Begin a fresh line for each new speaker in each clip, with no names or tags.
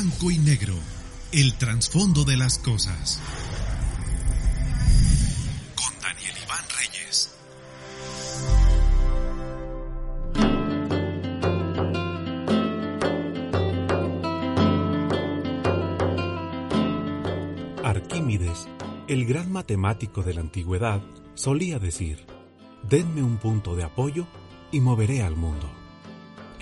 Blanco y negro. El trasfondo de las cosas. Con Daniel Iván Reyes.
Arquímedes, el gran matemático de la antigüedad, solía decir, denme un punto de apoyo y moveré al mundo,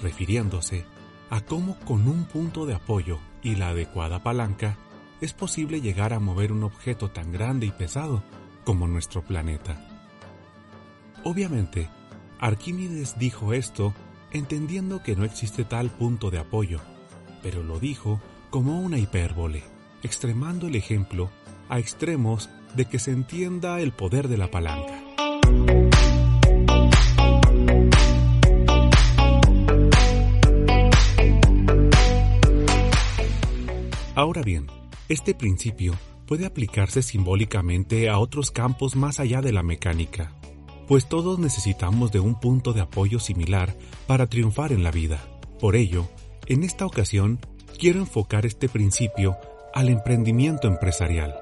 refiriéndose a cómo con un punto de apoyo y la adecuada palanca es posible llegar a mover un objeto tan grande y pesado como nuestro planeta. Obviamente, Arquímedes dijo esto entendiendo que no existe tal punto de apoyo, pero lo dijo como una hipérbole, extremando el ejemplo a extremos de que se entienda el poder de la palanca. Ahora bien, este principio puede aplicarse simbólicamente a otros campos más allá de la mecánica, pues todos necesitamos de un punto de apoyo similar para triunfar en la vida. Por ello, en esta ocasión, quiero enfocar este principio al emprendimiento empresarial.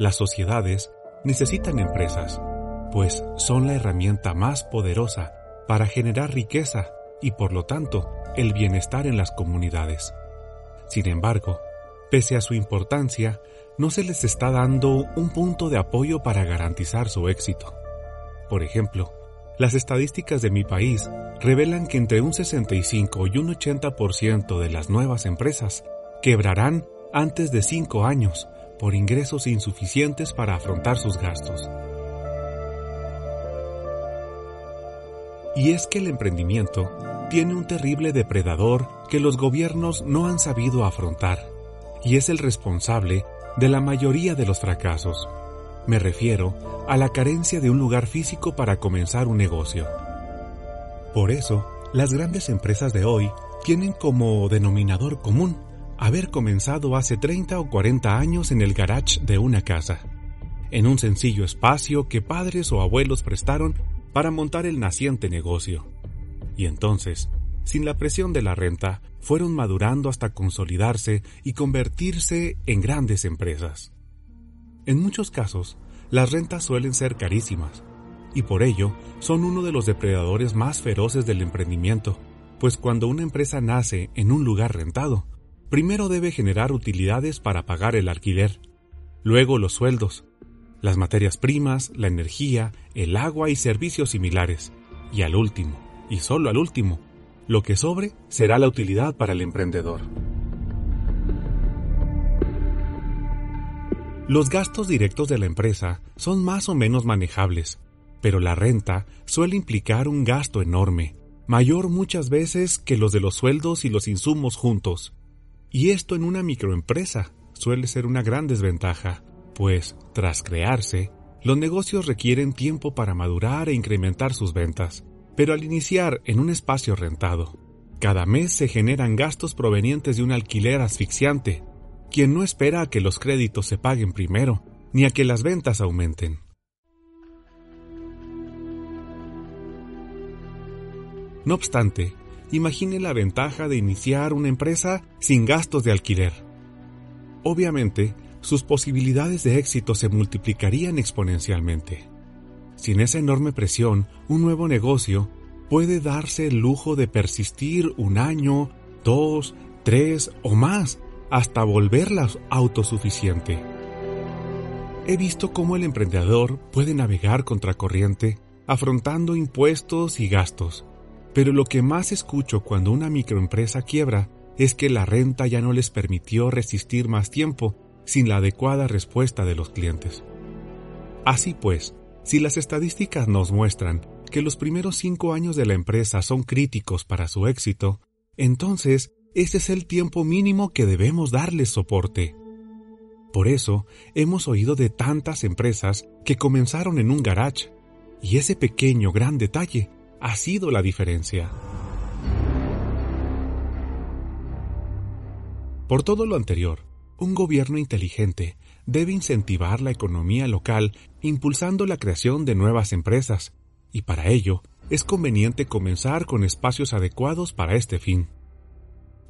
Las sociedades necesitan empresas, pues son la herramienta más poderosa para generar riqueza y por lo tanto el bienestar en las comunidades. Sin embargo, pese a su importancia, no se les está dando un punto de apoyo para garantizar su éxito. Por ejemplo, las estadísticas de mi país revelan que entre un 65 y un 80% de las nuevas empresas quebrarán antes de 5 años por ingresos insuficientes para afrontar sus gastos. Y es que el emprendimiento tiene un terrible depredador que los gobiernos no han sabido afrontar, y es el responsable de la mayoría de los fracasos. Me refiero a la carencia de un lugar físico para comenzar un negocio. Por eso, las grandes empresas de hoy tienen como denominador común haber comenzado hace 30 o 40 años en el garage de una casa, en un sencillo espacio que padres o abuelos prestaron para montar el naciente negocio. Y entonces, sin la presión de la renta, fueron madurando hasta consolidarse y convertirse en grandes empresas. En muchos casos, las rentas suelen ser carísimas, y por ello son uno de los depredadores más feroces del emprendimiento, pues cuando una empresa nace en un lugar rentado, primero debe generar utilidades para pagar el alquiler, luego los sueldos, las materias primas, la energía, el agua y servicios similares, y al último, y solo al último, lo que sobre será la utilidad para el emprendedor. Los gastos directos de la empresa son más o menos manejables, pero la renta suele implicar un gasto enorme, mayor muchas veces que los de los sueldos y los insumos juntos. Y esto en una microempresa suele ser una gran desventaja, pues, tras crearse, los negocios requieren tiempo para madurar e incrementar sus ventas, pero al iniciar en un espacio rentado, cada mes se generan gastos provenientes de un alquiler asfixiante, quien no espera a que los créditos se paguen primero, ni a que las ventas aumenten. No obstante, imagine la ventaja de iniciar una empresa sin gastos de alquiler. Obviamente, sus posibilidades de éxito se multiplicarían exponencialmente. Sin esa enorme presión, un nuevo negocio puede darse el lujo de persistir un año, dos, tres o más hasta volverla autosuficiente. He visto cómo el emprendedor puede navegar contracorriente, afrontando impuestos y gastos, pero lo que más escucho cuando una microempresa quiebra es que la renta ya no les permitió resistir más tiempo sin la adecuada respuesta de los clientes. Así pues, si las estadísticas nos muestran que los primeros cinco años de la empresa son críticos para su éxito, entonces ese es el tiempo mínimo que debemos darles soporte. Por eso hemos oído de tantas empresas que comenzaron en un garage, y ese pequeño gran detalle ha sido la diferencia. Por todo lo anterior, un gobierno inteligente debe incentivar la economía local impulsando la creación de nuevas empresas, y para ello es conveniente comenzar con espacios adecuados para este fin.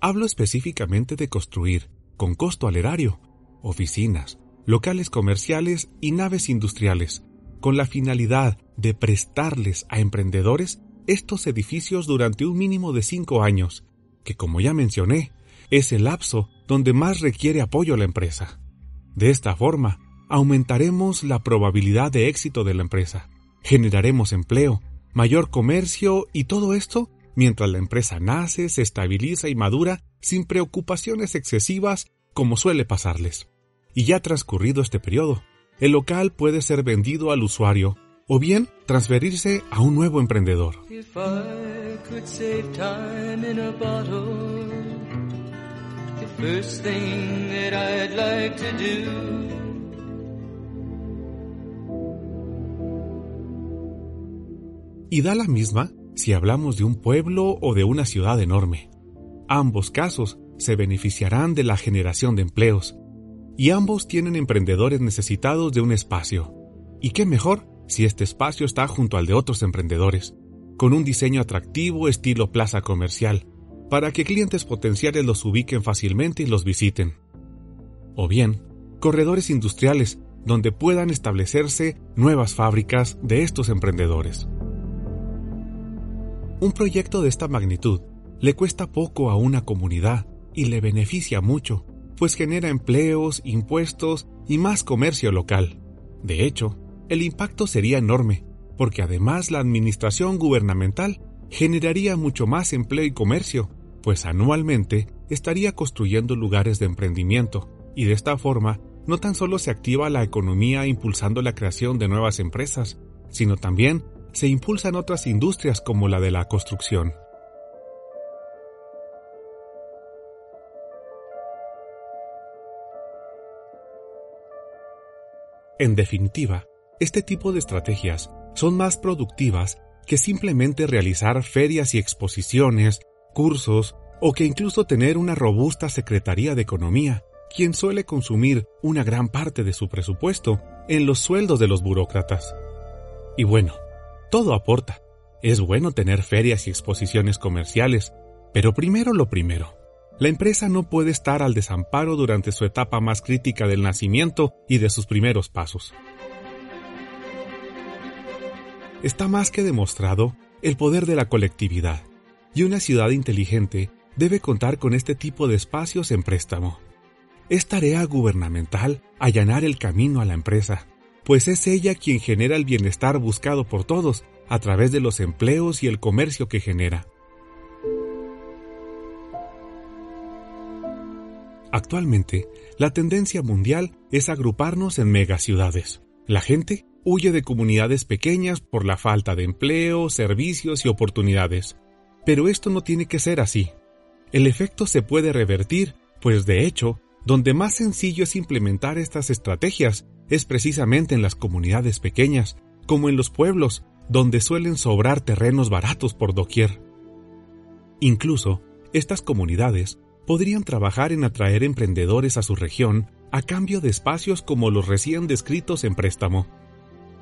Hablo específicamente de construir, con costo al erario, oficinas, locales comerciales y naves industriales, con la finalidad de prestarles a emprendedores estos edificios durante un mínimo de cinco años, que como ya mencioné, es el lapso donde más requiere apoyo la empresa. De esta forma, aumentaremos la probabilidad de éxito de la empresa, generaremos empleo, mayor comercio y todo esto mientras la empresa nace, se estabiliza y madura sin preocupaciones excesivas como suele pasarles. Y ya transcurrido este periodo, el local puede ser vendido al usuario o bien transferirse a un nuevo emprendedor. Y da la misma si hablamos de un pueblo o de una ciudad enorme. Ambos casos se beneficiarán de la generación de empleos, y ambos tienen emprendedores necesitados de un espacio. ¿Y qué mejor si este espacio está junto al de otros emprendedores, con un diseño atractivo estilo plaza comercial, para que clientes potenciales los ubiquen fácilmente y los visiten? O bien, corredores industriales donde puedan establecerse nuevas fábricas de estos emprendedores. Un proyecto de esta magnitud le cuesta poco a una comunidad y le beneficia mucho, pues genera empleos, impuestos y más comercio local. De hecho, el impacto sería enorme, porque además la administración gubernamental generaría mucho más empleo y comercio, pues anualmente estaría construyendo lugares de emprendimiento, y de esta forma no tan solo se activa la economía impulsando la creación de nuevas empresas, sino también se impulsan otras industrias como la de la construcción. En definitiva, este tipo de estrategias son más productivas que simplemente realizar ferias y exposiciones, cursos o que incluso tener una robusta Secretaría de Economía, quien suele consumir una gran parte de su presupuesto en los sueldos de los burócratas. Y bueno, todo aporta. Es bueno tener ferias y exposiciones comerciales, pero primero lo primero. La empresa no puede estar al desamparo durante su etapa más crítica del nacimiento y de sus primeros pasos. Está más que demostrado el poder de la colectividad, y una ciudad inteligente debe contar con este tipo de espacios en préstamo. Es tarea gubernamental allanar el camino a la empresa, pues es ella quien genera el bienestar buscado por todos a través de los empleos y el comercio que genera. Actualmente, la tendencia mundial es agruparnos en megaciudades. La gente huye de comunidades pequeñas por la falta de empleo, servicios y oportunidades. Pero esto no tiene que ser así. El efecto se puede revertir, pues de hecho, donde más sencillo es implementar estas estrategias es precisamente en las comunidades pequeñas, como en los pueblos, donde suelen sobrar terrenos baratos por doquier. Incluso, estas comunidades podrían trabajar en atraer emprendedores a su región a cambio de espacios como los recién descritos en préstamo.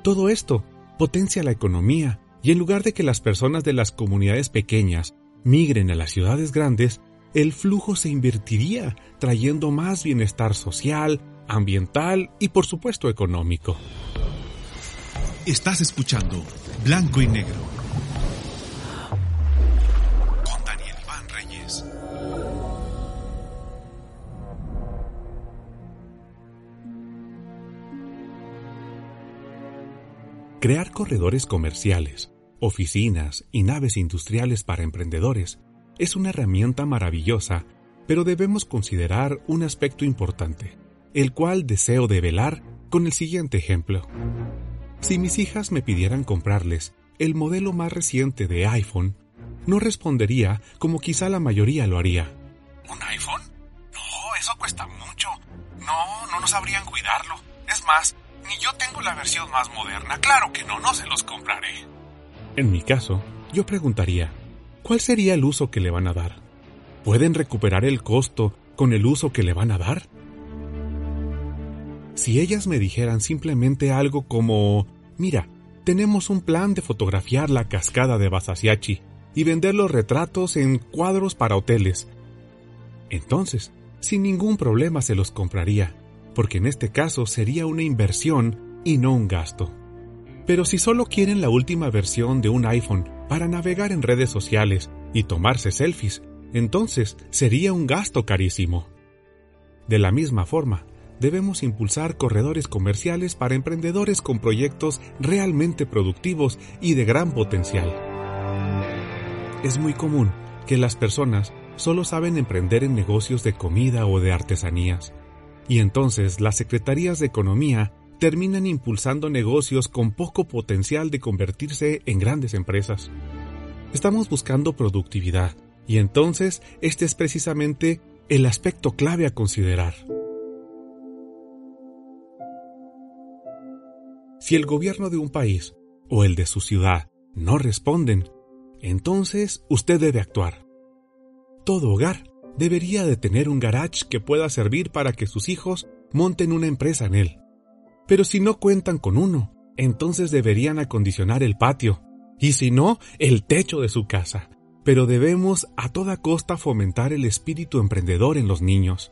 Todo esto potencia la economía y en lugar de que las personas de las comunidades pequeñas migren a las ciudades grandes, el flujo se invertiría trayendo más bienestar social, ambiental y por supuesto económico.
Estás escuchando Blanco y Negro con Daniel Iván Reyes.
Crear corredores comerciales, oficinas y naves industriales para emprendedores es una herramienta maravillosa, pero debemos considerar un aspecto importante el cual deseo develar con el siguiente ejemplo. Si mis hijas me pidieran comprarles el modelo más reciente de iPhone, no respondería como quizá la mayoría lo haría.
¿Un iPhone? No, eso cuesta mucho. No, no nos sabrían cuidarlo. Es más, ni yo tengo la versión más moderna. Claro que no, no se los compraré.
En mi caso, yo preguntaría, ¿cuál sería el uso que le van a dar? ¿Pueden recuperar el costo con el uso que le van a dar? Si ellas me dijeran simplemente algo como, mira, tenemos un plan de fotografiar la cascada de Basasiachi y vender los retratos en cuadros para hoteles. Entonces, sin ningún problema se los compraría, porque en este caso sería una inversión y no un gasto. Pero si solo quieren la última versión de un iPhone para navegar en redes sociales y tomarse selfies, entonces sería un gasto carísimo. De la misma forma, debemos impulsar corredores comerciales para emprendedores con proyectos realmente productivos y de gran potencial. Es muy común que las personas solo saben emprender en negocios de comida o de artesanías, y entonces las secretarías de Economía terminan impulsando negocios con poco potencial de convertirse en grandes empresas. Estamos buscando productividad, y entonces este es precisamente el aspecto clave a considerar. Si el gobierno de un país o el de su ciudad no responden, entonces usted debe actuar. Todo hogar debería de tener un garage que pueda servir para que sus hijos monten una empresa en él. Pero si no cuentan con uno, entonces deberían acondicionar el patio, y si no, el techo de su casa. Pero debemos a toda costa fomentar el espíritu emprendedor en los niños.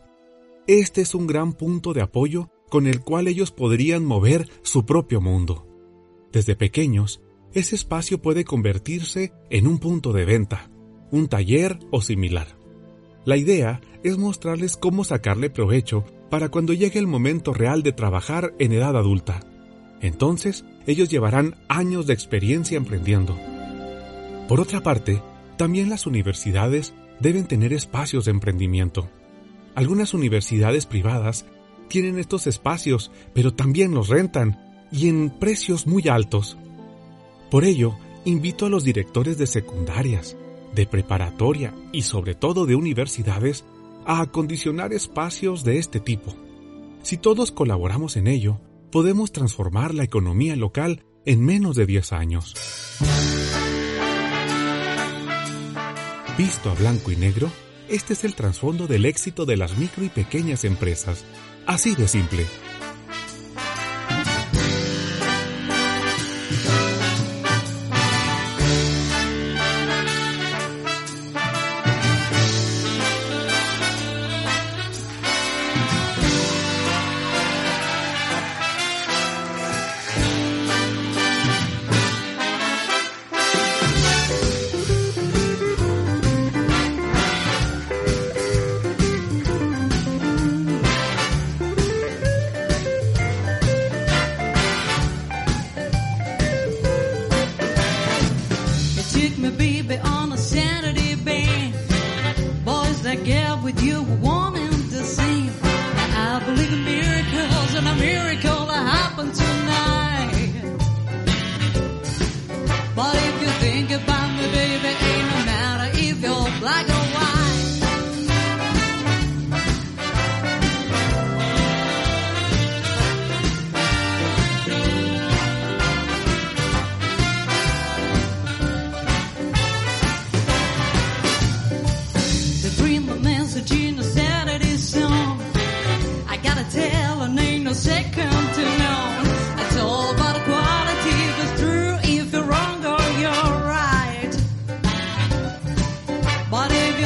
Este es un gran punto de apoyo con el cual ellos podrían mover su propio mundo. Desde pequeños, ese espacio puede convertirse en un punto de venta, un taller o similar. La idea es mostrarles cómo sacarle provecho para cuando llegue el momento real de trabajar en edad adulta. Entonces, ellos llevarán años de experiencia emprendiendo. Por otra parte, también las universidades deben tener espacios de emprendimiento. Algunas universidades privadas tienen estos espacios, pero también los rentan, y en precios muy altos. Por ello, invito a los directores de secundarias, de preparatoria y sobre todo de universidades a acondicionar espacios de este tipo. Si todos colaboramos en ello, podemos transformar la economía local en menos de 10 años. Visto a blanco y negro, este es el trasfondo del éxito de las micro y pequeñas empresas. Así de simple.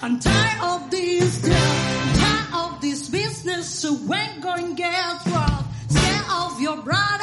I'm tired of this deal. I'm tired of this business, so when going get robbed. Scared of your brother,